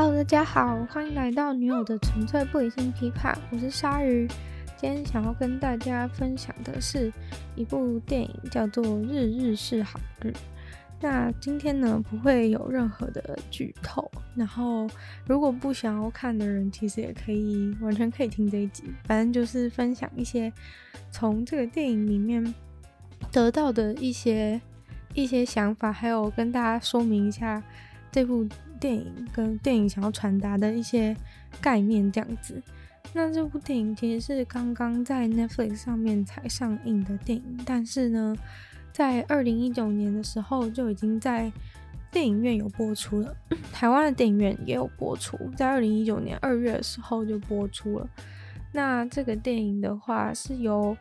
Hello，大家好，欢迎来到女友的纯粹不理性批判，我是鲨鱼。今天想要跟大家分享的是一部电影，叫做《日日是好日》。那今天呢，不会有任何的剧透，然后如果不想要看的人，其实也可以完全可以听这一集。反正就是分享一些从这个电影里面得到的一些一些想法，还有跟大家说明一下这部。电影跟电影想要传达的一些概念，这样子。那这部电影其实是刚刚在 Netflix 上面才上映的电影，但是呢，在二零一九年的时候就已经在电影院有播出了。台湾的电影院也有播出，在二零一九年二月的时候就播出了。那这个电影的话，是由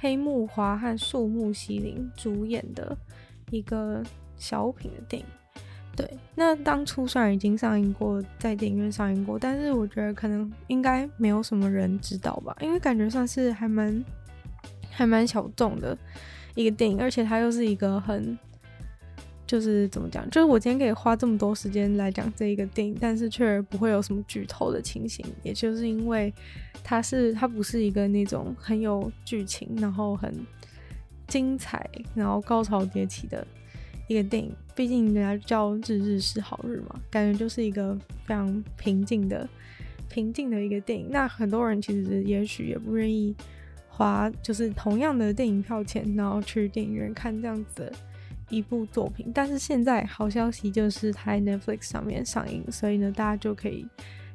黑木华和树木希林主演的一个小品的电影。对，那当初虽然已经上映过，在电影院上映过，但是我觉得可能应该没有什么人知道吧，因为感觉算是还蛮还蛮小众的一个电影，而且它又是一个很就是怎么讲，就是我今天可以花这么多时间来讲这一个电影，但是却不会有什么剧透的情形，也就是因为它是它不是一个那种很有剧情，然后很精彩，然后高潮迭起的。一个电影，毕竟人家叫日日是好日嘛，感觉就是一个非常平静的、平静的一个电影。那很多人其实也许也不愿意花，就是同样的电影票钱，然后去电影院看这样子的一部作品。但是现在好消息就是它在 Netflix 上面上映，所以呢，大家就可以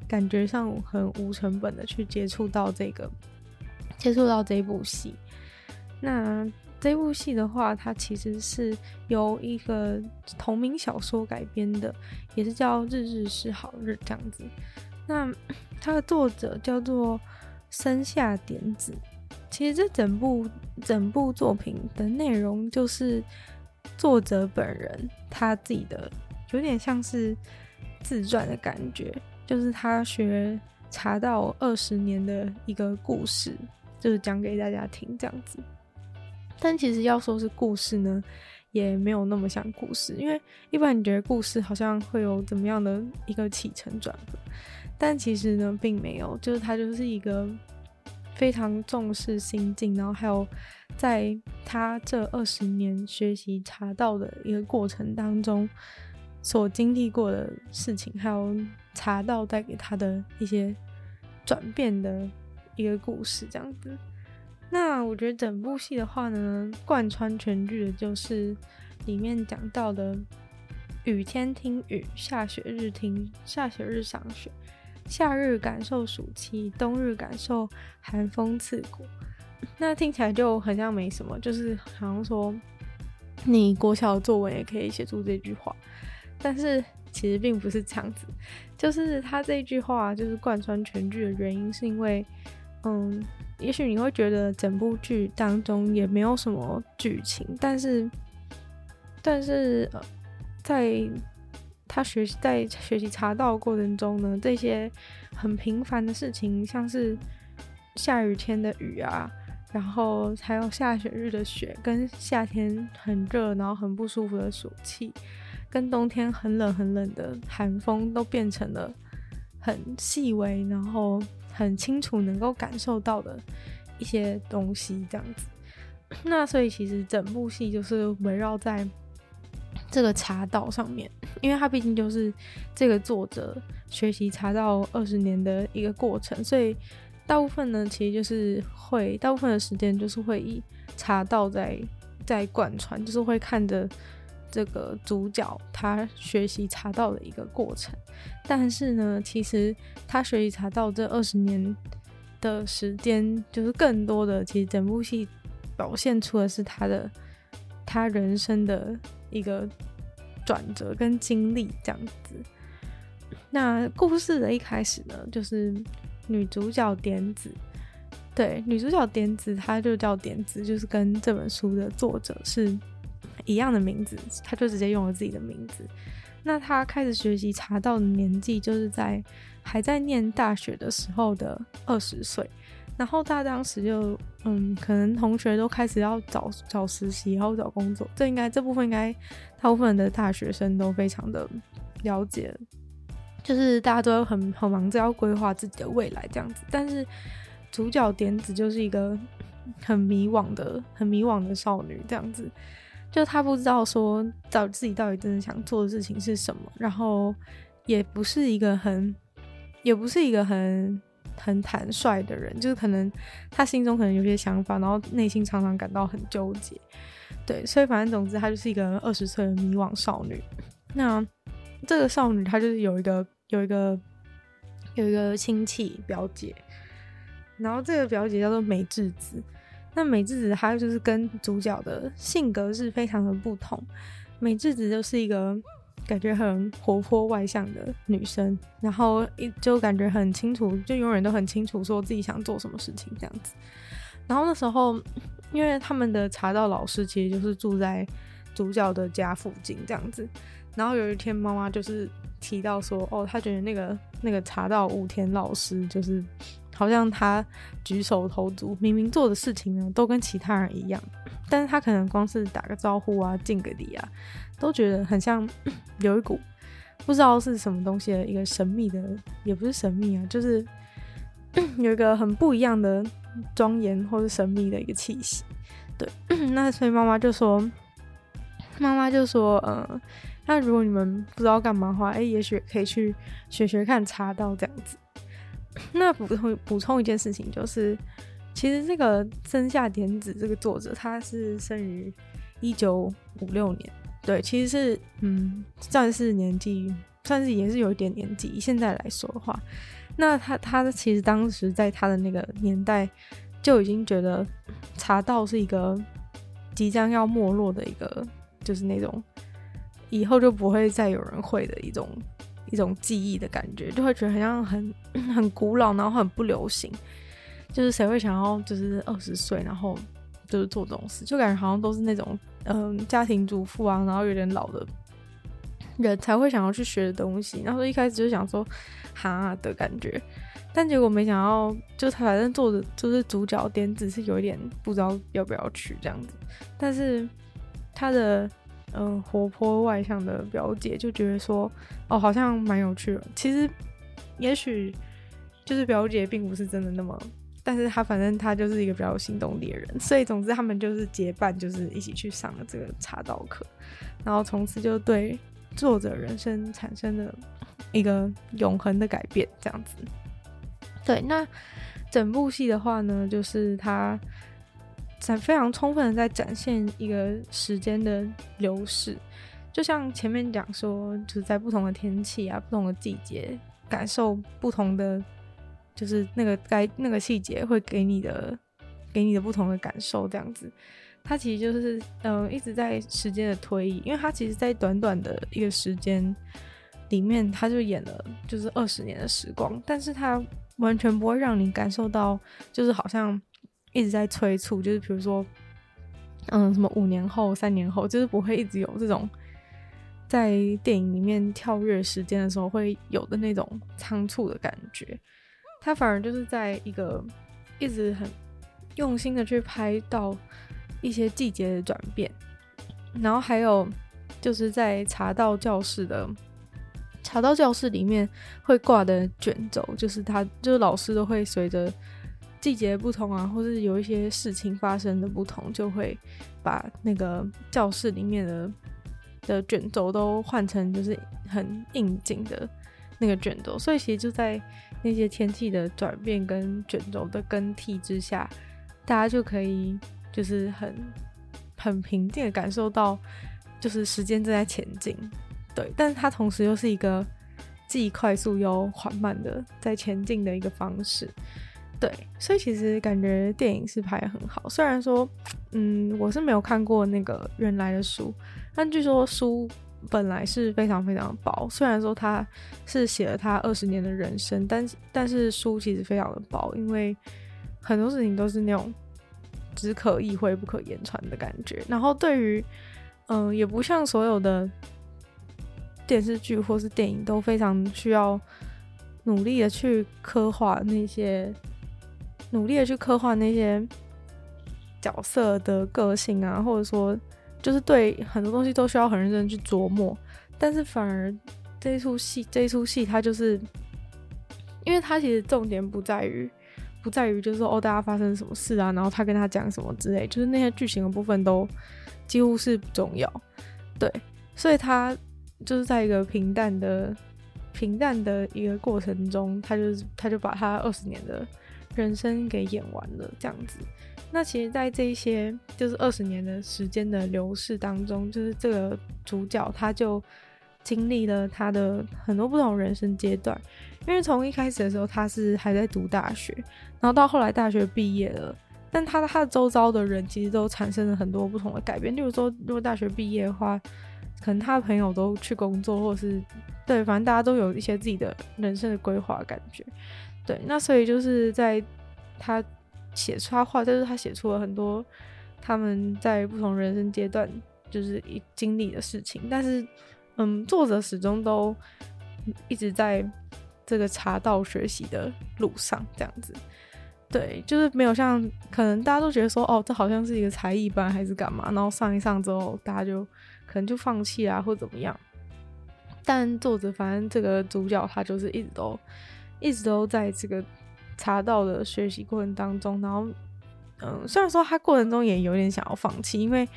感觉上很无成本的去接触到这个，接触到这一部戏。那。这部戏的话，它其实是由一个同名小说改编的，也是叫《日日是好日》这样子。那 它的作者叫做森下典子。其实这整部整部作品的内容，就是作者本人他自己的，有点像是自传的感觉，就是他学茶道二十年的一个故事，就是讲给大家听这样子。但其实要说是故事呢，也没有那么像故事，因为一般你觉得故事好像会有怎么样的一个起承转合，但其实呢并没有，就是他就是一个非常重视心境，然后还有在他这二十年学习茶道的一个过程当中所经历过的事情，还有茶道带给他的一些转变的一个故事，这样子。那我觉得整部戏的话呢，贯穿全剧的就是里面讲到的雨天听雨，下雪日听下雪日赏雪，夏日感受暑气，冬日感受寒风刺骨。那听起来就很像没什么，就是好像说你国小作文也可以写出这句话，但是其实并不是这样子。就是他这句话就是贯穿全剧的原因，是因为嗯。也许你会觉得整部剧当中也没有什么剧情，但是，但是呃，在他学习在学习茶道过程中呢，这些很平凡的事情，像是下雨天的雨啊，然后还有下雪日的雪，跟夏天很热然后很不舒服的暑气，跟冬天很冷很冷的寒风，都变成了很细微，然后。很清楚能够感受到的一些东西，这样子。那所以其实整部戏就是围绕在这个茶道上面，因为它毕竟就是这个作者学习茶道二十年的一个过程，所以大部分呢，其实就是会大部分的时间就是会以茶道在在贯穿，就是会看着。这个主角他学习茶道的一个过程，但是呢，其实他学习茶道这二十年的时间，就是更多的，其实整部戏表现出的是他的他人生的一个转折跟经历这样子。那故事的一开始呢，就是女主角点子，对，女主角点子，她就叫点子，就是跟这本书的作者是。一样的名字，他就直接用了自己的名字。那他开始学习茶道的年纪，就是在还在念大学的时候的二十岁。然后他当时就，嗯，可能同学都开始要找找实习，然后找工作。这应该这部分应该大部分的大学生都非常的了解。就是大家都很很忙着要规划自己的未来这样子，但是主角点子就是一个很迷惘的、很迷惘的少女这样子，就他不知道说到自己到底真的想做的事情是什么，然后也不是一个很，也不是一个很很坦率的人，就是可能他心中可能有些想法，然后内心常常感到很纠结，对，所以反正总之她就是一个二十岁的迷惘少女。那这个少女她就是有一个。有一个有一个亲戚表姐，然后这个表姐叫做美智子。那美智子她就是跟主角的性格是非常的不同。美智子就是一个感觉很活泼外向的女生，然后一就感觉很清楚，就永远都很清楚说自己想做什么事情这样子。然后那时候，因为他们的茶道老师其实就是住在主角的家附近这样子。然后有一天，妈妈就是提到说，哦，她觉得那个那个茶道武田老师，就是好像他举手投足，明明做的事情呢，都跟其他人一样，但是他可能光是打个招呼啊，敬个礼啊，都觉得很像有一股不知道是什么东西的一个神秘的，也不是神秘啊，就是有一个很不一样的庄严或者神秘的一个气息。对，那所以妈妈就说，妈妈就说，嗯。那如果你们不知道干嘛的话，哎、也许可以去学学看茶道这样子。那补充补充一件事情，就是其实这个森下典子这个作者，他是生于一九五六年，对，其实是嗯，算是年纪，算是也是有一点年纪。现在来说的话，那他他其实当时在他的那个年代就已经觉得茶道是一个即将要没落的一个，就是那种。以后就不会再有人会的一种一种记忆的感觉，就会觉得好像很 很古老，然后很不流行。就是谁会想要就是二十岁，然后就是做这种事，就感觉好像都是那种嗯、家庭主妇啊，然后有点老的人才会想要去学的东西。然后一开始就想说哈的感觉，但结果没想到，就他反正做的就是主角点子是有一点不知道要不要去这样子，但是他的。嗯、活泼外向的表姐就觉得说，哦，好像蛮有趣的。其实，也许就是表姐并不是真的那么，但是她反正她就是一个比较有行动力的人，所以总之他们就是结伴，就是一起去上了这个茶道课，然后从此就对作者人生产生了一个永恒的改变，这样子。对，那整部戏的话呢，就是他。在非常充分的在展现一个时间的流逝，就像前面讲说，就是在不同的天气啊、不同的季节，感受不同的，就是那个该那个细节会给你的，给你的不同的感受，这样子。它其实就是嗯、一直在时间的推移，因为它其实，在短短的一个时间里面，它就演了就是二十年的时光，但是它完全不会让你感受到，就是好像。一直在催促，就是比如说，嗯，什么五年后、三年后，就是不会一直有这种在电影里面跳跃时间的时候会有的那种仓促的感觉。他反而就是在一个一直很用心的去拍到一些季节的转变，然后还有就是在茶道教室的茶道教室里面会挂的卷轴，就是他就是老师都会随着。季节不同啊，或是有一些事情发生的不同，就会把那个教室里面的的卷轴都换成就是很应景的那个卷轴。所以其实就在那些天气的转变跟卷轴的更替之下，大家就可以就是很很平静的感受到，就是时间正在前进。对，但是它同时又是一个既快速又缓慢的在前进的一个方式。对，所以其实感觉电影是拍得很好。虽然说，嗯，我是没有看过那个原来的书，但据说书本来是非常非常薄。虽然说他是写了他二十年的人生，但但是书其实非常的薄，因为很多事情都是那种只可意会不可言传的感觉。然后对于，嗯，也不像所有的电视剧或是电影都非常需要努力的去刻画那些。努力的去刻画那些角色的个性啊，或者说，就是对很多东西都需要很认真去琢磨。但是反而这一出戏，这一出戏它就是，因为它其实重点不在于，不在于就是说哦，大家发生什么事啊，然后他跟他讲什么之类，就是那些剧情的部分都几乎是不重要，对，所以他就是在一个平淡的平淡的一个过程中，他就他就把他二十年的人生给演完了这样子。那其实，在这一些就是二十年的时间的流逝当中，就是这个主角他就经历了他的很多不同人生阶段。因为从一开始的时候，他是还在读大学，然后到后来大学毕业了，但他他的周遭的人其实都产生了很多不同的改变。例如说，如果大学毕业的话，可能他的朋友都去工作，或是对，反正大家都有一些自己的人生的规划感觉。对，那所以就是在他。写出他画，就是他写出了很多他们在不同人生阶段就是一经历的事情，但是，嗯，作者始终都一直在这个茶道学习的路上，这样子，对，就是没有像可能大家都觉得说，哦，这好像是一个才艺班还是干嘛，然后上一上之后，大家就可能就放弃啊，或怎么样，但作者反正这个主角他就是一直都一直都在这个。茶道的学习过程当中，然后，嗯，虽然说他过程中也有点想要放弃，因为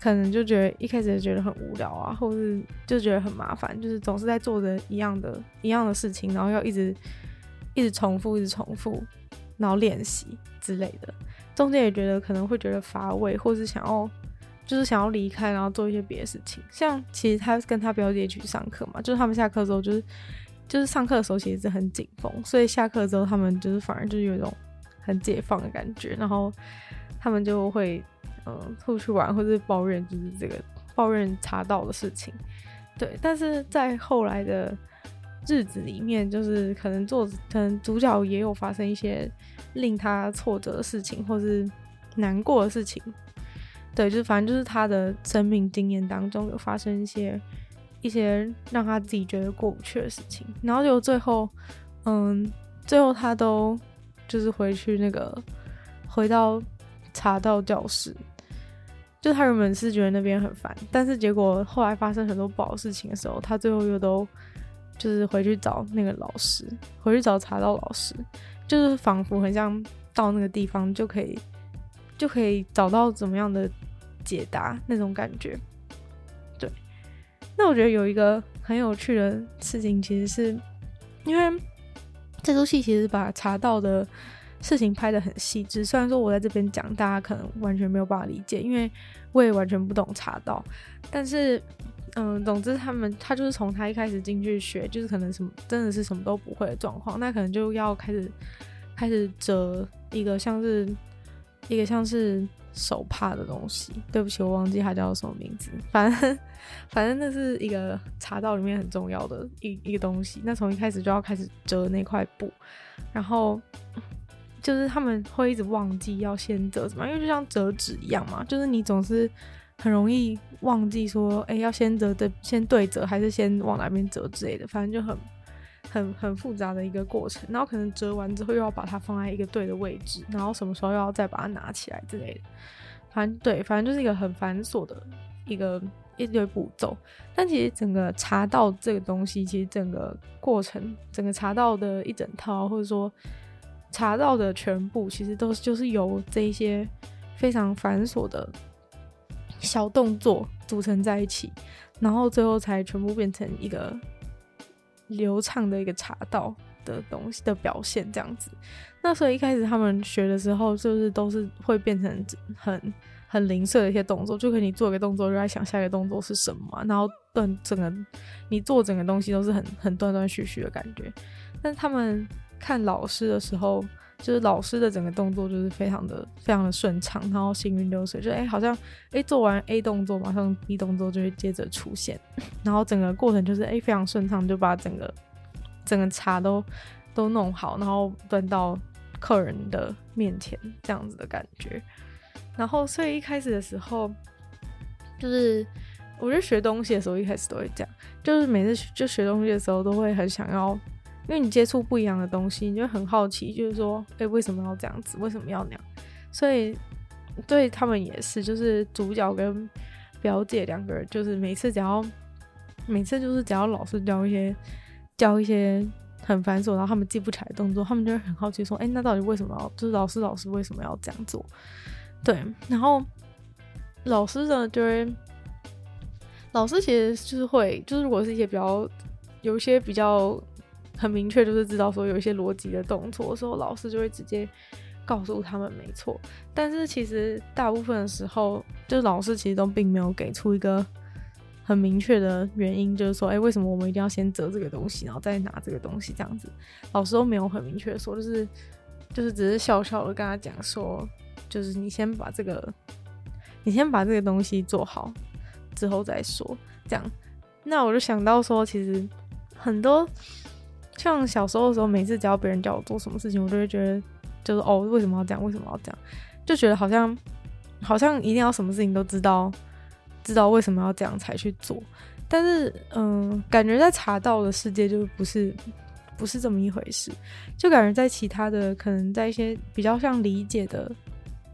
可能就觉得一开始觉得很无聊啊，或是就觉得很麻烦，就是总是在做着一样的、一样的事情，然后要一直一直重复、一直重复，然后练习之类的。中间也觉得可能会觉得乏味，或是想要就是想要离开，然后做一些别的事情。像其实他跟他表姐去上课嘛，就是他们下课之后就是。就是上课的时候其实是很紧绷，所以下课之后他们就是反而就是有一种很解放的感觉，然后他们就会嗯出去玩或者抱怨就是这个抱怨茶道的事情，对。但是在后来的日子里面，就是可能做可能主角也有发生一些令他挫折的事情，或是难过的事情，对，就是反正就是他的生命经验当中有发生一些。一些让他自己觉得过不去的事情，然后就最后，嗯，最后他都就是回去那个回到茶道教室，就他原本是觉得那边很烦，但是结果后来发生很多不好事情的时候，他最后又都就是回去找那个老师，回去找茶道老师，就是仿佛很像到那个地方就可以就可以找到怎么样的解答那种感觉。那我觉得有一个很有趣的事情，其实是因为这出戏其实把茶道的事情拍得很细致。虽然说我在这边讲，大家可能完全没有办法理解，因为我也完全不懂茶道。但是，嗯，总之他们他就是从他一开始进去学，就是可能什么真的是什么都不会的状况，那可能就要开始开始折一个像是一个像是。手帕的东西，对不起，我忘记它叫什么名字。反正，反正那是一个茶道里面很重要的一一个东西。那从一开始就要开始折那块布，然后就是他们会一直忘记要先折什么，因为就像折纸一样嘛，就是你总是很容易忘记说，哎，要先折的先对折，还是先往哪边折之类的，反正就很。很很复杂的一个过程，然后可能折完之后又要把它放在一个对的位置，然后什么时候又要再把它拿起来之类的，反正对，反正就是一个很繁琐的一个一堆步骤。但其实整个茶道这个东西，其实整个过程，整个茶道的一整套，或者说茶道的全部，其实都是就是由这一些非常繁琐的小动作组成在一起，然后最后才全部变成一个。流畅的一个茶道的东西的表现，这样子。那所以一开始他们学的时候，就是都是会变成很很零碎的一些动作，就可以你做一个动作，就在想下一个动作是什么，然后断整个你做整个东西都是很很断断续续的感觉。但他们看老师的时候，就是老师的整个动作就是非常的非常的顺畅，然后行云流水，就哎、好像哎、做完 A 动作，马上 B 动作就会接着出现，然后整个过程就是哎、非常顺畅，就把整个整个茶都都弄好，然后端到客人的面前这样子的感觉。然后所以一开始的时候，就是我觉得学东西的时候一开始都会这样，就是每次就学东西的时候都会很想要。因为你接触不一样的东西，你就很好奇，就是说，哎、为什么要这样子？为什么要那样？所以对他们也是，就是主角跟表姐两个人，就是每次只要每次就是只要老师教一些教一些很繁琐，然后他们记不起来动作，他们就会很好奇说：“哎，那到底为什么要？就是老师老师为什么要这样做？”对，然后老师呢就会，老师其实就是会，就是如果是一些比较有一些比较很明确，就是知道说有一些逻辑的动作的时候，老师就会直接。告诉他们没错，但是其实大部分的时候，就是老师其实都并没有给出一个很明确的原因，就是说，哎，为什么我们一定要先折这个东西，然后再拿这个东西这样子？老师都没有很明确的说，就是就是只是笑笑的跟他讲说，就是你先把这个，你先把这个东西做好，之后再说。这样，那我就想到说，其实很多像小时候的时候，每次只要别人叫我做什么事情，我都会觉得。就是哦，为什么要这样？为什么要这样？就觉得好像，好像一定要什么事情都知道，知道为什么要这样才去做。但是，嗯、感觉在茶道的世界就不是，不是这么一回事。就感觉在其他的，可能在一些比较像理解的，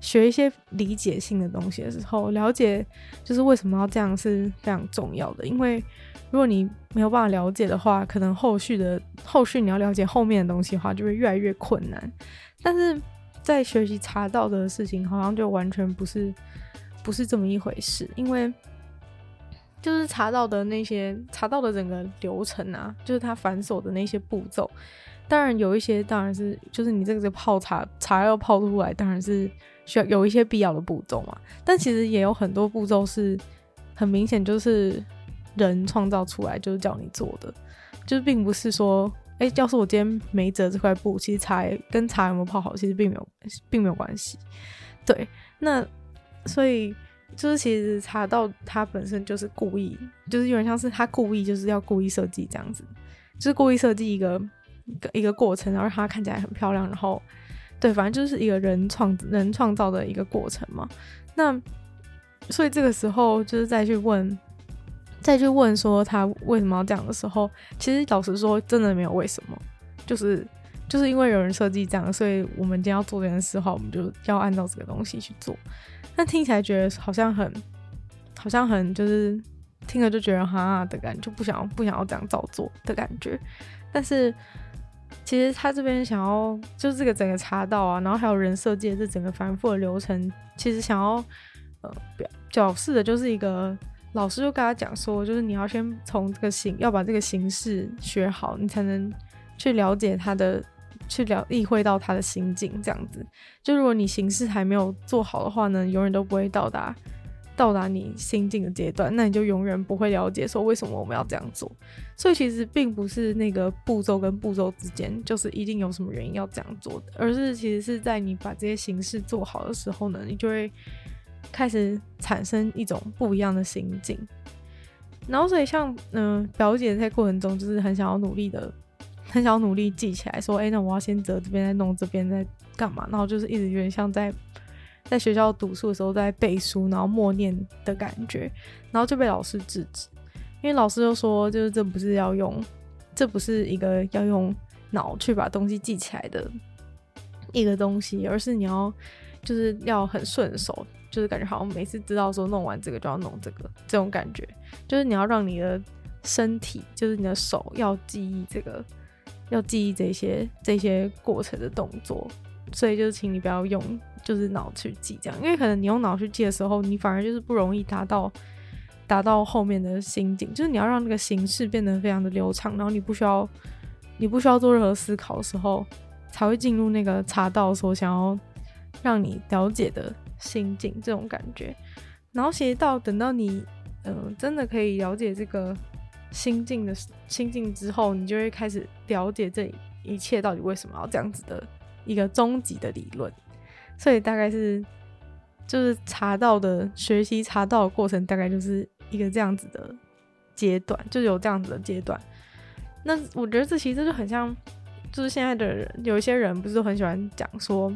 学一些理解性的东西的时候，了解就是为什么要这样是非常重要的。因为如果你没有办法了解的话，可能后续的后续你要了解后面的东西的话，就会越来越困难。但是在学习茶道的事情，好像就完全不是不是这么一回事，因为就是茶道的那些茶道的整个流程啊，就是它繁琐的那些步骤，当然有一些当然是就是你这个是泡茶茶要泡出来，当然是需要有一些必要的步骤嘛，但其实也有很多步骤是很明显就是人创造出来，就是叫你做的，就是并不是说。哎，要是我今天没折这块布，其实茶跟茶有没有泡好，其实并没有，并没有关系。对，那所以就是其实茶道它本身就是故意，就是有点像是他故意就是要故意设计这样子，就是故意设计一个一个一个过程，然后让它看起来很漂亮，然后对，反正就是一个人创人创造的一个过程嘛。那所以这个时候就是再去问。再去问说他为什么要这样的时候，其实老实说，真的没有为什么，就是就是因为有人设计这样，所以我们今天要做这件事的话，我们就要按照这个东西去做。但听起来觉得好像很，好像很就是听了就觉得哈哈的感觉，就不想不想要这样照做的感觉。但是其实他这边想要就是这个整个茶道啊，然后还有人设计的这整个繁复的流程，其实想要呃表表示的就是一个。老师就跟他讲说，就是你要先从这个形，要把这个形式学好，你才能去了解他的，去了意会到他的心境。这样子，就如果你形式还没有做好的话呢，永远都不会到达到达你心境的阶段，那你就永远不会了解说为什么我们要这样做。所以其实并不是那个步骤跟步骤之间就是一定有什么原因要这样做的，而是其实是在你把这些形式做好的时候呢，你就会。开始产生一种不一样的心境，然后所以像嗯、表姐在过程中就是很想要努力的，很想要努力记起来，说哎、那我要先折这边再弄这边再干嘛，然后就是一直有点像在在学校读书的时候在背书，然后默念的感觉，然后就被老师制止，因为老师就说就是这不是要用，这不是一个要用脑去把东西记起来的一个东西，而是你要就是要很顺手。就是感觉好像每次知道说弄完这个就要弄这个，这种感觉就是你要让你的身体，就是你的手要记忆这个，要记忆这些这些过程的动作，所以就是请你不要用就是脑去记这样，因为可能你用脑去记的时候，你反而就是不容易达到达到后面的心境，就是你要让那个形式变得非常的流畅，然后你不需要你不需要做任何思考的时候，才会进入那个茶道所想要让你了解的。心境这种感觉，然后写到等到你，嗯、呃，真的可以了解这个心境的心境之后，你就会开始了解这一切到底为什么要这样子的一个终极的理论。所以大概是就是茶道的学习茶道的过程，大概就是一个这样子的阶段，就有这样子的阶段。那我觉得这其实就很像，就是现在的人有一些人不是很喜欢讲说。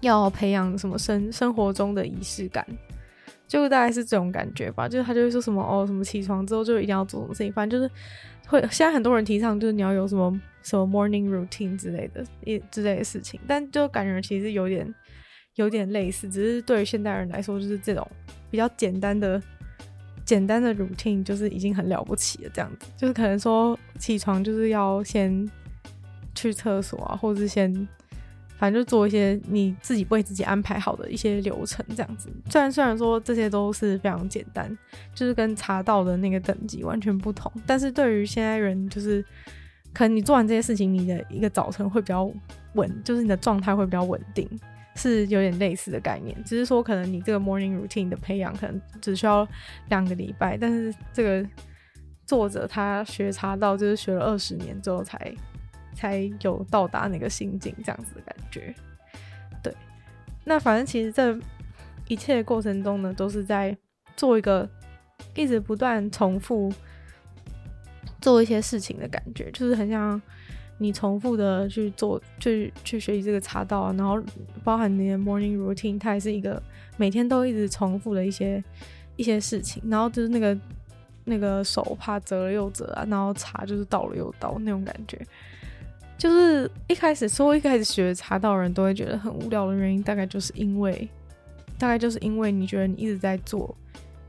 要培养什么生生活中的仪式感，就大概是这种感觉吧。就是他就会说什么哦，什么起床之后就一定要做什么事情，反正就是会。现在很多人提倡就是你要有什么什么 morning routine 之类的一之类的事情，但就感觉其实有点有点类似，只是对于现代人来说，就是这种比较简单的简单的 routine 就是已经很了不起了，这样子就是可能说起床就是要先去厕所啊，或者是先反正就做一些你自己为自己安排好的一些流程，这样子。虽然虽然说这些都是非常简单，就是跟茶道的那个等级完全不同，但是对于现在人就是可能你做完这些事情，你的一个早晨会比较稳，就是你的状态会比较稳定。是有点类似的概念，只是说可能你这个 morning routine 的培养可能只需要两个礼拜，但是这个作者他学茶道就是学了二十年之后才才有到达那个心境这样子的感觉。对，那反正其实这一切的过程中呢，都是在做一个一直不断重复做一些事情的感觉，就是很像。你重复的去做，去去学习这个茶道，然后包含你的 morning routine，它也是一个每天都一直重复的一些一些事情。然后就是那个那个手怕折了又折啊，然后茶就是倒了又倒那种感觉。就是一开始说一开始学茶道的人都会觉得很无聊的原因，大概就是因为大概就是因为你觉得你一直在做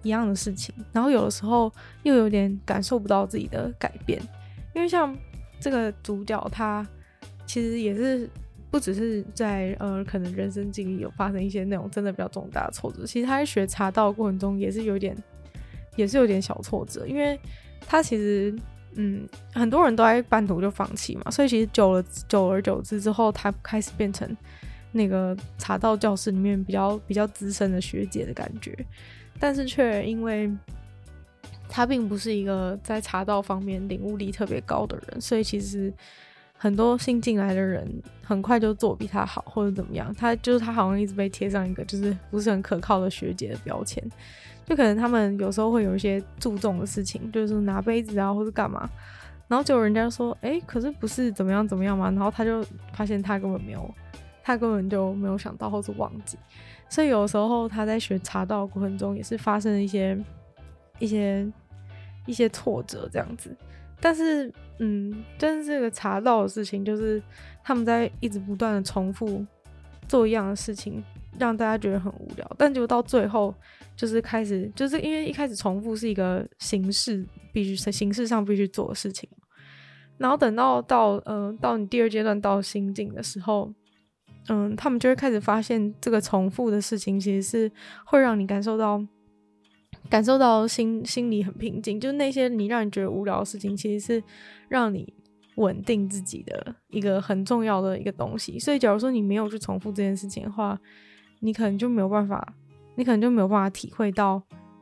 一样的事情，然后有的时候又有点感受不到自己的改变，因为像。这个主角他其实也是不只是在呃，可能人生经历有发生一些那种真的比较重大的挫折。其实他在学茶道过程中也是有点，也是有点小挫折，因为他其实嗯，很多人都在半途就放弃嘛，所以其实久了久而久之之后，他开始变成那个茶道教室里面比较比较资深的学姐的感觉，但是却因为。他并不是一个在茶道方面领悟力特别高的人，所以其实很多新进来的人很快就做比他好或者怎么样。他就是他好像一直被贴上一个就是不是很可靠的学姐的标签，就可能他们有时候会有一些注重的事情，就是拿杯子啊或者干嘛，然后就人家说，哎，可是不是怎么样怎么样嘛，然后他就发现他根本没有，他根本就没有想到或是忘记，所以有时候他在学茶道过程中也是发生了一些。一些一些挫折这样子，但是嗯，但是这个茶道的事情，就是他们在一直不断的重复做一样的事情，让大家觉得很无聊。但就到最后，就是开始，就是因为一开始重复是一个形式，必须是形式上必须做的事情。然后等到到嗯、呃，到你第二阶段到心境的时候，嗯，他们就会开始发现这个重复的事情其实是会让你感受到。感受到心心里很平静，就是那些你让你觉得无聊的事情，其实是让你稳定自己的一个很重要的一个东西。所以，假如说你没有去重复这件事情的话，你可能就没有办法，你可能就没有办法体会到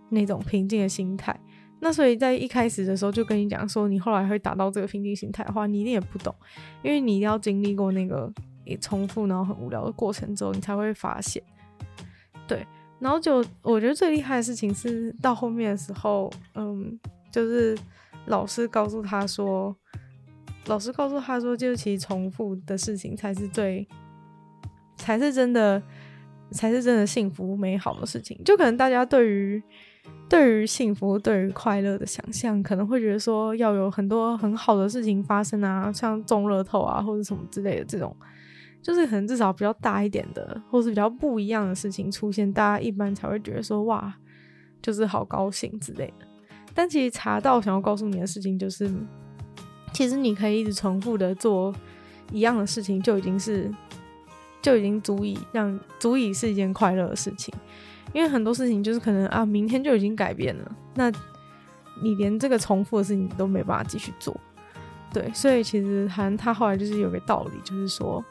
那种平静的心态。那所以在一开始的时候就跟你讲说，你后来会达到这个平静心态的话，你一定也不懂，因为你一定要经历过那个也重复然后很无聊的过程之后，你才会发现，对。然后就我觉得最厉害的事情是到后面的时候，嗯，就是老师告诉他说，老师告诉他说，就是其实重复的事情才是最，才是真的，才是真的幸福美好的事情。就可能大家对于对于幸福、对于快乐的想象，可能会觉得说要有很多很好的事情发生啊，像中乐透啊或者什么之类的这种。就是可能至少比较大一点的，或是比较不一样的事情出现，大家一般才会觉得说哇，就是好高兴之类的。但其实查到想要告诉你的事情就是，其实你可以一直重复的做一样的事情，就已经是就已经足以让足以是一件快乐的事情。因为很多事情就是可能啊，明天就已经改变了，那你连这个重复的事情都没办法继续做。对，所以其实好像他后来就是有个道理，就是说。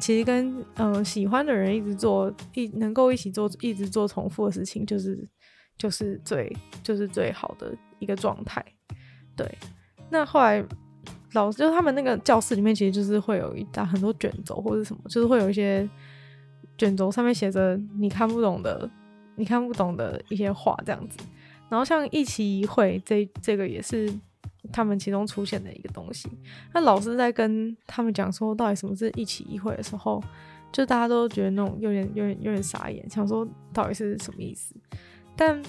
其实跟嗯、喜欢的人一直做一能够一起做一直做重复的事情，就是就是最就是最好的一个状态。对，那后来老师就他们那个教室里面，其实就是会有一大很多卷轴或者什么，就是会有一些卷轴上面写着你看不懂的你看不懂的一些话这样子。然后像一期一会这这个也是。他们其中出现的一个东西，那老师在跟他们讲说到底什么是一起一会的时候，就大家都觉得那种有点、有点、有点傻眼，想说到底是什么意思？但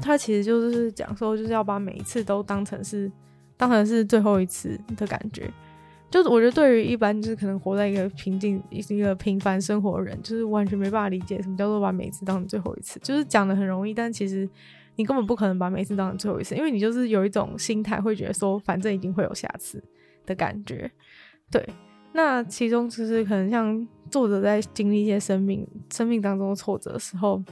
他其实就是讲说，就是要把每一次都当成是当成是最后一次的感觉。就是我觉得对于一般就是可能活在一个平静、一个平凡生活的人，就是完全没办法理解什么叫做把每次当成最后一次。就是讲的很容易，但其实你根本不可能把每一次当成最后一次，因为你就是有一种心态，会觉得说反正一定会有下次的感觉。对，那其中其实可能像作者在经历一些生命生命当中的挫折的时候，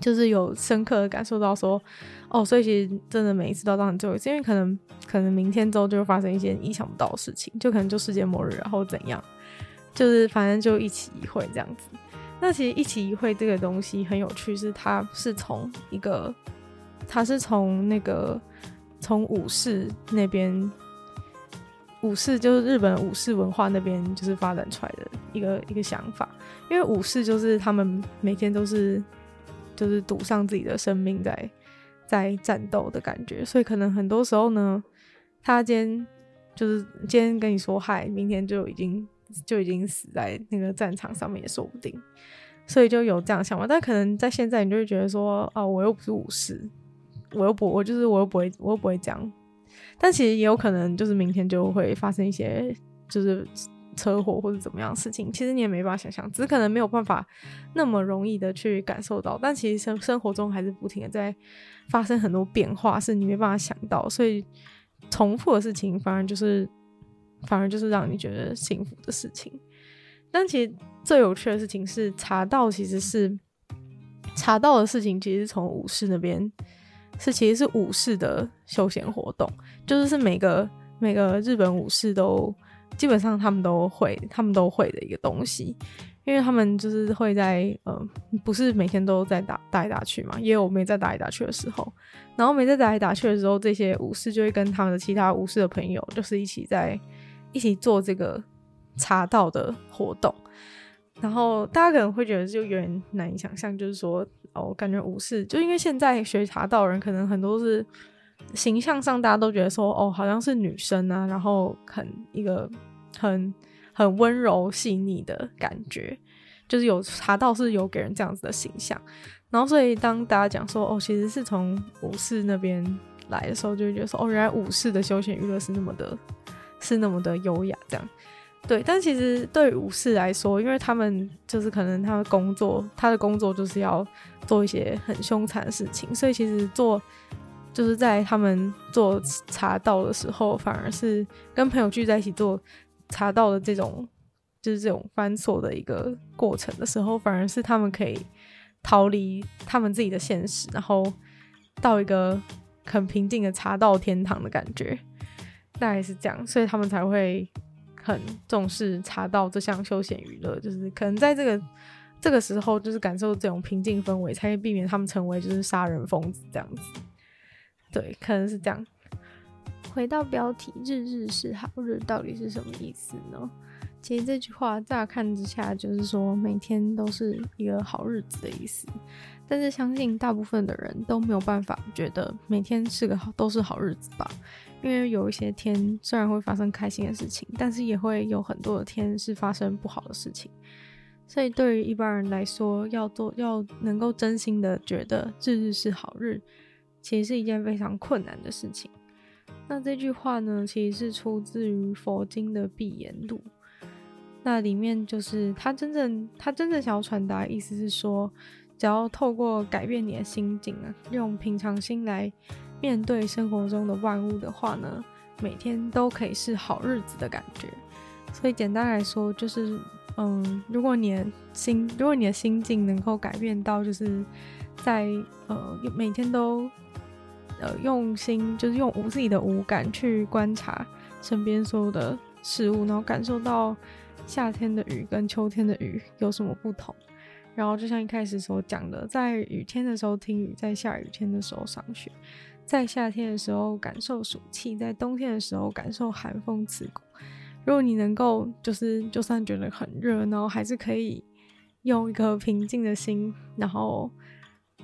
就是有深刻的感受到说，哦，所以其实真的每一次都当成最后一次，因为可能可能明天之后就会发生一些意想不到的事情，就可能就世界末日，然后怎样，就是反正就一期一会这样子。那其实一起一会这个东西很有趣，是它是从一个，它是从那个从武士那边，武士就是日本武士文化那边就是发展出来的一个一个想法，因为武士就是他们每天都是就是赌上自己的生命在在战斗的感觉，所以可能很多时候呢，他今天就是今天跟你说嗨，明天就已经。就已经死在那个战场上面也说不定，所以就有这样想法。但可能在现在，你就会觉得说，哦，我又不是武士，我又不，我就是我又不会，我又不会这样。但其实也有可能，就是明天就会发生一些，就是车祸或者怎么样事情。其实你也没办法想象，只是可能没有办法那么容易的去感受到。但其实生生活中还是不停的在发生很多变化，是你没办法想到。所以重复的事情，反而就是。反而就是让你觉得幸福的事情，但其实最有趣的事情是茶道，其实是茶道的事情，其实是从武士那边是其实是武士的休闲活动，就是是每个每个日本武士都基本上他们都会他们都会的一个东西，因为他们就是会在呃不是每天都在打打来打去嘛，也有没在打来打去的时候，然后没在打来打去的时候，这些武士就会跟他们的其他武士的朋友就是一起在。一起做这个茶道的活动，然后大家可能会觉得就有点难以想象，就是说哦，感觉武士就因为现在学茶道的人可能很多是形象上大家都觉得说哦，好像是女生啊，然后很一个很很温柔细腻的感觉，就是有茶道是有给人这样子的形象，然后所以当大家讲说哦，其实是从武士那边来的时候，就会觉得说哦，原来武士的休闲娱乐是那么的。是那么的优雅，这样对。但其实对武士来说，因为他们就是可能他的工作，他的工作就是要做一些很凶残的事情，所以其实做就是在他们做茶道的时候，反而是跟朋友聚在一起做茶道的这种，就是这种繁琐的一个过程的时候，反而是他们可以逃离他们自己的现实，然后到一个很平静的茶道天堂的感觉。大概是这样，所以他们才会很重视茶道这项休闲娱乐，就是可能在这个这个时候，就是感受这种平静氛围，才会避免他们成为就是杀人疯子这样子。对，可能是这样。回到标题“日日是好日”，到底是什么意思呢？其实这句话乍看之下就是说每天都是一个好日子的意思，但是相信大部分的人都没有办法觉得每天是个好都是好日子吧。因为有一些天虽然会发生开心的事情，但是也会有很多的天是发生不好的事情。所以对于一般人来说，要做要能够真心的觉得日日是好日，其实是一件非常困难的事情。那这句话呢，其实是出自于佛经的《碧岩录》。那里面就是他真正他真正想要传达意思是说，只要透过改变你的心境啊，用平常心来。面对生活中的万物的话呢，每天都可以是好日子的感觉。所以简单来说，就是嗯，如果你的心，如果你的心境能够改变到，就是在呃每天都呃用心，就是用无自己的五感去观察身边所有的事物，然后感受到夏天的雨跟秋天的雨有什么不同。然后就像一开始所讲的，在雨天的时候听雨，在下雨天的时候赏雪。在夏天的时候感受暑气，在冬天的时候感受寒风刺骨。如果你能够，就是就算觉得很热，然后还是可以用一个平静的心，然后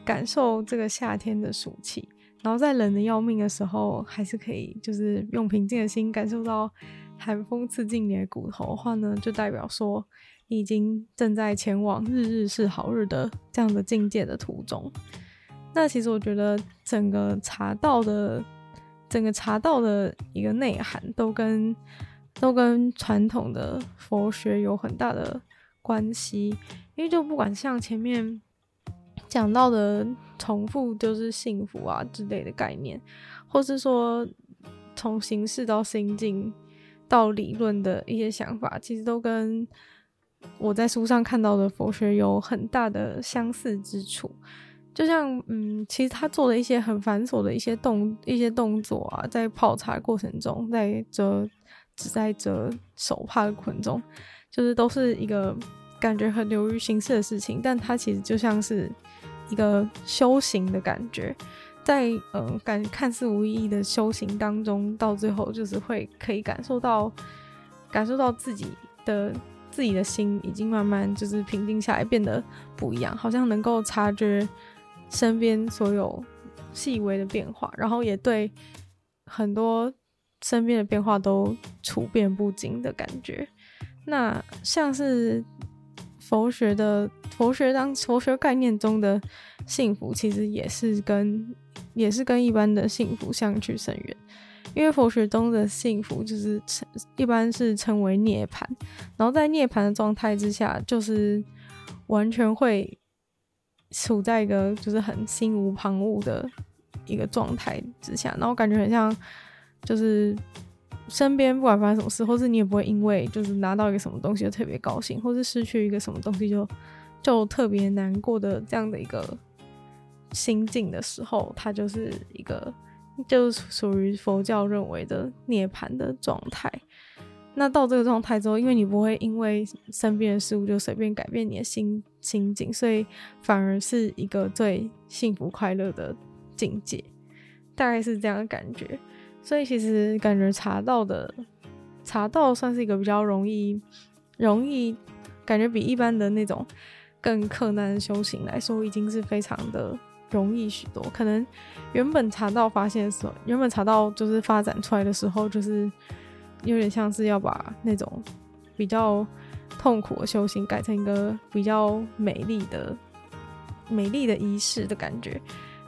感受这个夏天的暑气，然后在冷得要命的时候，还是可以就是用平静的心感受到寒风刺进你的骨头的话呢，就代表说你已经正在前往日日是好日的这样的境界的途中。那其实我觉得整个茶道的整个茶道的一个内涵都跟都跟传统的佛学有很大的关系，因为就不管像前面讲到的重复就是幸福啊之类的概念，或是说从形式到心境到理论的一些想法，其实都跟我在书上看到的佛学有很大的相似之处。就像，嗯，其实他做的一些很繁琐的一些动一些动作啊，在泡茶过程中，在折只在折手帕的过程中，就是都是一个感觉很流于形式的事情，但它其实就像是一个修行的感觉，在嗯感看似无意义的修行当中，到最后就是会可以感受到感受到自己的自己的心已经慢慢就是平静下来，变得不一样，好像能够察觉。身边所有细微的变化，然后也对很多身边的变化都处变不惊的感觉。那像是佛学的佛学当佛学概念中的幸福，其实也是跟也是跟一般的幸福相去甚远。因为佛学中的幸福就是称一般是称为涅槃，然后在涅槃的状态之下，就是完全会。处在一个就是很心无旁骛的一个状态之下，然后感觉很像就是身边不管发生什么事，或是你也不会因为就是拿到一个什么东西就特别高兴，或是失去一个什么东西就就特别难过的这样的一个心境的时候，它就是一个就是属于佛教认为的涅槃的状态。那到这个状态之后，因为你不会因为身边的事物就随便改变你的心心境，所以反而是一个最幸福快乐的境界，大概是这样的感觉。所以其实感觉茶道的茶道算是一个比较容易容易，感觉比一般的那种更困难修行来说，已经是非常的容易许多。可能原本茶道发现的时候，原本茶道就是发展出来的时候，就是。有点像是要把那种比较痛苦的修行改成一个比较美丽的、美丽的仪式的感觉，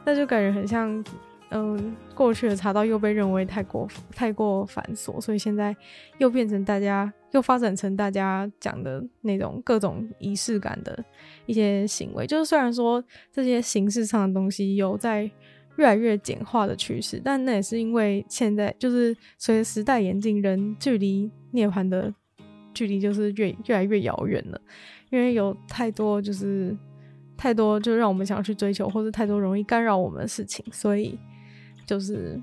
那就感觉很像，嗯，过去的茶道又被认为太过太过繁琐，所以现在又变成大家又发展成大家讲的那种各种仪式感的一些行为。就是虽然说这些形式上的东西有在。越来越简化的趋势，但那也是因为现在就是随着时代演进，人距离涅槃的距离就是越越来越遥远了。因为有太多就是太多就让我们想要去追求，或者太多容易干扰我们的事情，所以就是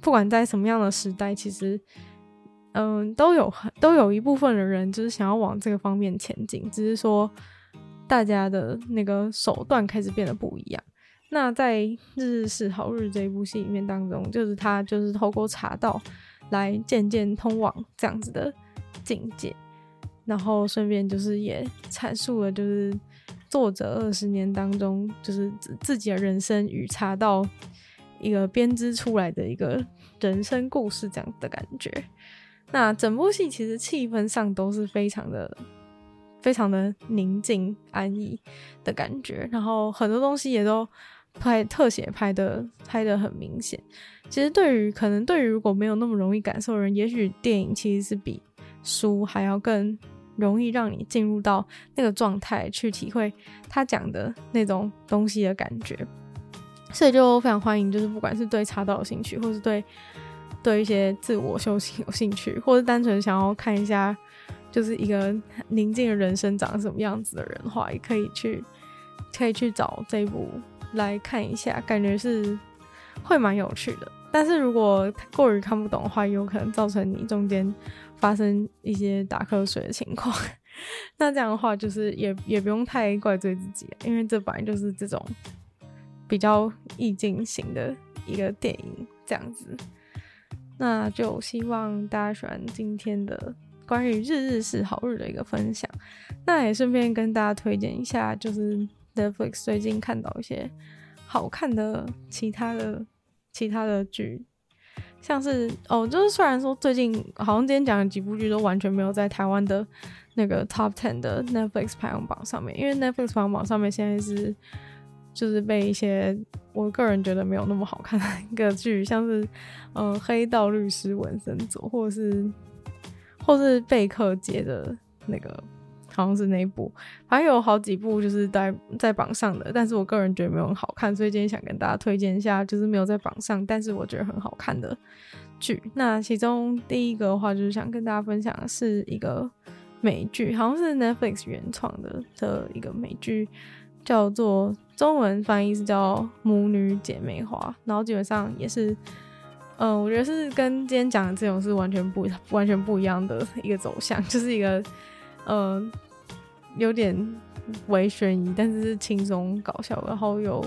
不管在什么样的时代，其实嗯都有都有一部分的人就是想要往这个方面前进，只是说大家的那个手段开始变得不一样。那在《日日是好日》这一部戏里面当中，就是他就是透过茶道来渐渐通往这样子的境界，然后顺便就是也阐述了就是作者二十年当中就是自己的人生与茶道一个编织出来的一个人生故事这样的感觉。那整部戏其实气氛上都是非常的。非常的宁静安逸的感觉，然后很多东西也都拍特写拍的拍的很明显。其实对于可能对于如果没有那么容易感受的人，也许电影其实是比书还要更容易让你进入到那个状态去体会他讲的那种东西的感觉。所以就非常欢迎，就是不管是对茶道有兴趣，或是对对一些自我修行有兴趣，或是单纯想要看一下。就是一个宁静的人生长什么样子的人的话，也可以去，可以去找这一部来看一下，感觉是会蛮有趣的。但是如果过于看不懂的话，有可能造成你中间发生一些打瞌睡的情况。那这样的话，就是也也不用太怪罪自己，因为这本来就是这种比较意境型的一个电影，这样子。那就希望大家喜欢今天的。关于日日是好日的一个分享，那也顺便跟大家推荐一下，就是 Netflix 最近看到一些好看的其他的其他的剧，像是哦，就是虽然说最近好像今天讲的几部剧都完全没有在台湾的那个 Top Ten 的 Netflix 排行榜上面，因为 Netflix 排行榜上面现在是就是被一些我个人觉得没有那么好看的一个剧，像是呃黑道律师文森佐或者是。或是贝克街的那个好像是那一部，还有好几部就是在在榜上的，但是我个人觉得没有很好看，所以今天想跟大家推荐一下，就是没有在榜上，但是我觉得很好看的剧。那其中第一个的话，就是想跟大家分享的是一个美剧，好像是 Netflix 原创的的一个美剧，叫做中文翻译是叫《母女姐妹花》，然后基本上也是。嗯，我觉得是跟今天讲的这种是完全不完全不一样的一个走向，就是一个嗯有点微悬疑，但是是轻松搞笑，然后有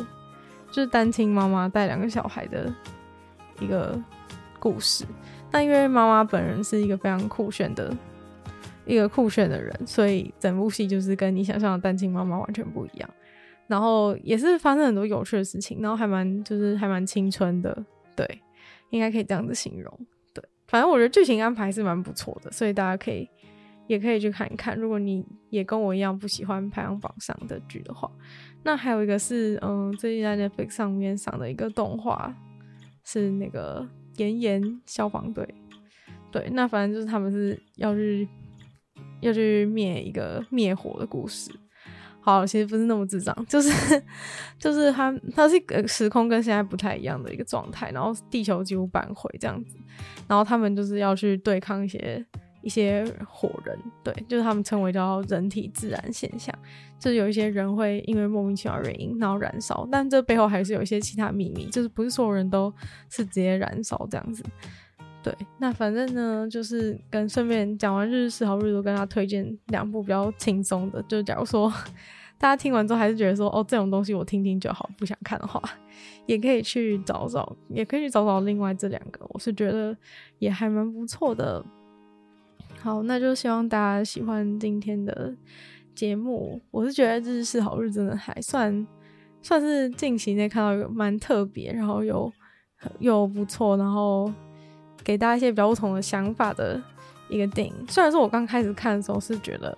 就是单亲妈妈带两个小孩的一个故事。那因为妈妈本人是一个非常酷炫的一个酷炫的人，所以整部戏就是跟你想象的单亲妈妈完全不一样。然后也是发生很多有趣的事情，然后还蛮就是还蛮青春的，对。应该可以这样子形容，对，反正我觉得剧情安排是蛮不错的，所以大家可以也可以去看一看。如果你也跟我一样不喜欢排行榜上的剧的话，那还有一个是，嗯，最近在 Netflix 上面上的一个动画，是那个《炎炎消防队》。对，那反正就是他们是要去要去灭一个灭火的故事。好，其实不是那么智障，就是 就是他他是个时空跟现在不太一样的一个状态，然后地球几乎半毁这样子，然后他们就是要去对抗一些一些火人，对，就是他们称为叫人体自燃现象，就是有一些人会因为莫名其妙原因然后燃烧，但这背后还是有一些其他秘密，就是不是所有人都是直接燃烧这样子，对，那反正呢就是跟顺便讲完《日式好日》，都跟他推荐两部比较轻松的，就假如说。大家听完之后还是觉得说，哦，这种东西我听听就好，不想看的话，也可以去找找，也可以去找找另外这两个，我是觉得也还蛮不错的。好，那就希望大家喜欢今天的节目。我是觉得《日式好日》真的还算算是近期内看到一个蛮特别，然后又又不错，然后给大家一些比较不同的想法的一个电影。虽然说我刚开始看的时候是觉得，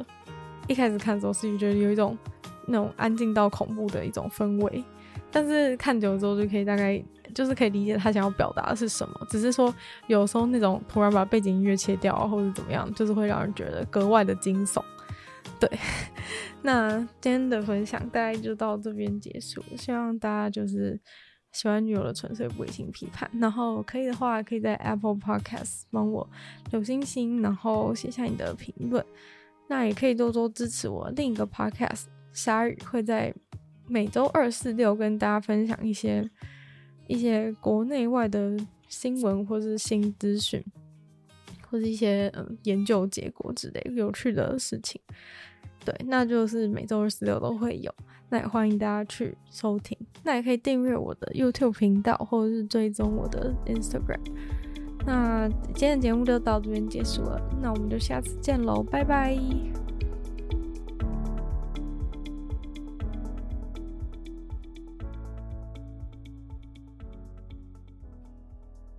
一开始看的时候是觉得有一种。那种安静到恐怖的一种氛围，但是看久了之后就可以大概就是可以理解他想要表达的是什么。只是说有时候那种突然把背景音乐切掉啊，或者怎么样，就是会让人觉得格外的惊悚。对，那今天的分享大概就到这边结束，希望大家就是喜欢女友的纯粹不理性批判，然后可以的话可以在 Apple Podcast 帮我留星星，然后写下你的评论。那也可以多多支持我另一个 Podcast。鲨鱼会在每周二、四、六跟大家分享一些一些国内外的新闻，或是新资讯，或是一些嗯研究结果之类有趣的事情。对，那就是每周二、四、六都会有。那也欢迎大家去收听。那也可以订阅我的 YouTube 频道，或者是追踪我的 Instagram。那今天的节目就到这边结束了，那我们就下次见喽，拜拜。